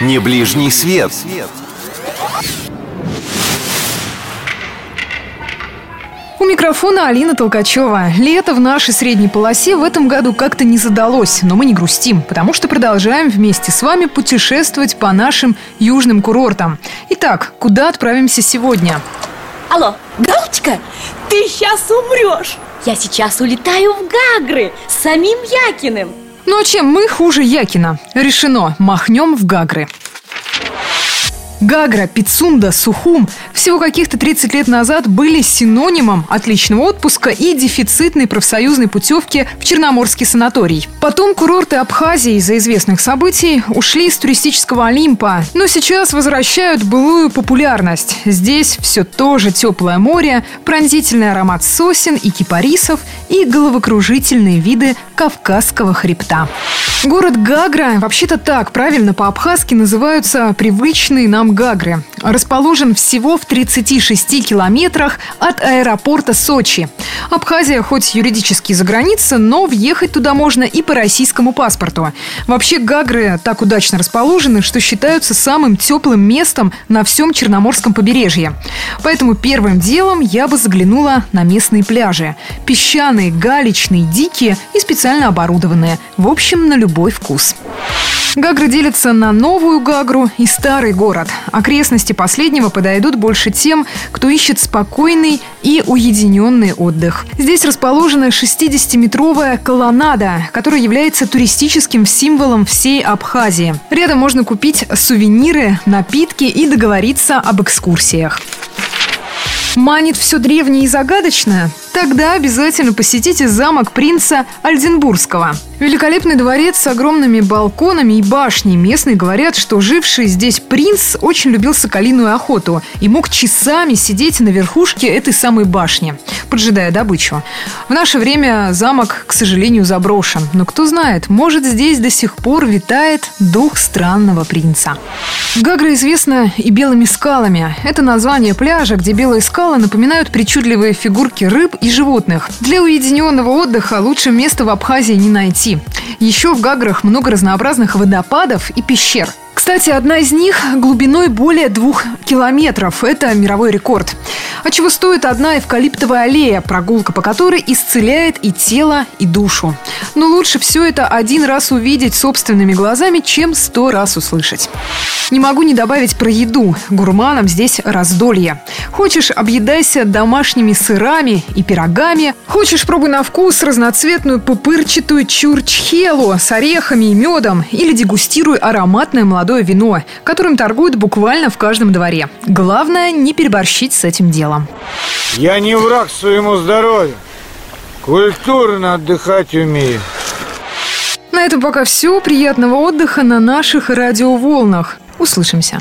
Не ближний свет. У микрофона Алина Толкачева. Лето в нашей средней полосе в этом году как-то не задалось, но мы не грустим, потому что продолжаем вместе с вами путешествовать по нашим южным курортам. Итак, куда отправимся сегодня? Алло, Галочка, ты сейчас умрешь Я сейчас улетаю в Гагры с самим Якиным Ну а чем мы хуже Якина? Решено, махнем в Гагры. Гагра, Пицунда, Сухум всего каких-то 30 лет назад были синонимом отличного отпуска и дефицитной профсоюзной путевки в Черноморский санаторий. Потом курорты Абхазии из-за известных событий ушли с туристического Олимпа, но сейчас возвращают былую популярность. Здесь все тоже теплое море, пронзительный аромат сосен и кипарисов и головокружительные виды Кавказского хребта. Город Гагра, вообще-то так правильно по-абхазски называются привычные нам Гагры. Расположен всего в 36 километрах от аэропорта Сочи. Абхазия хоть юридически за граница, но въехать туда можно и по российскому паспорту. Вообще Гагры так удачно расположены, что считаются самым теплым местом на всем Черноморском побережье. Поэтому первым делом я бы заглянула на местные пляжи. Песчаные, галечные, дикие и специально оборудованные. В общем, на любой вкус. Гагры делятся на новую Гагру и старый город. Окрестности последнего подойдут больше тем, кто ищет спокойный и уединенный отдых. Здесь расположена 60-метровая колоннада, которая является туристическим символом всей Абхазии. Рядом можно купить сувениры, напитки и договориться об экскурсиях. Манит все древнее и загадочное? Тогда обязательно посетите замок принца Альденбургского. Великолепный дворец с огромными балконами и башней. Местные говорят, что живший здесь принц очень любил соколиную охоту и мог часами сидеть на верхушке этой самой башни, поджидая добычу. В наше время замок, к сожалению, заброшен. Но кто знает, может здесь до сих пор витает дух странного принца. Гагра известна и белыми скалами. Это название пляжа, где белые скалы напоминают причудливые фигурки рыб и животных. Для уединенного отдыха лучше места в Абхазии не найти. Еще в Гаграх много разнообразных водопадов и пещер. Кстати, одна из них глубиной более двух километров. Это мировой рекорд. А чего стоит одна эвкалиптовая аллея, прогулка по которой исцеляет и тело, и душу. Но лучше все это один раз увидеть собственными глазами, чем сто раз услышать. Не могу не добавить про еду. Гурманам здесь раздолье. Хочешь, объедайся домашними сырами и пирогами. Хочешь, пробуй на вкус разноцветную пупырчатую чурчхелу с орехами и медом. Или дегустируй ароматное молодое вино, которым торгуют буквально в каждом дворе. Главное, не переборщить с этим делом. Я не враг своему здоровью. Культурно отдыхать умею. На этом пока все. Приятного отдыха на наших радиоволнах. Услышимся.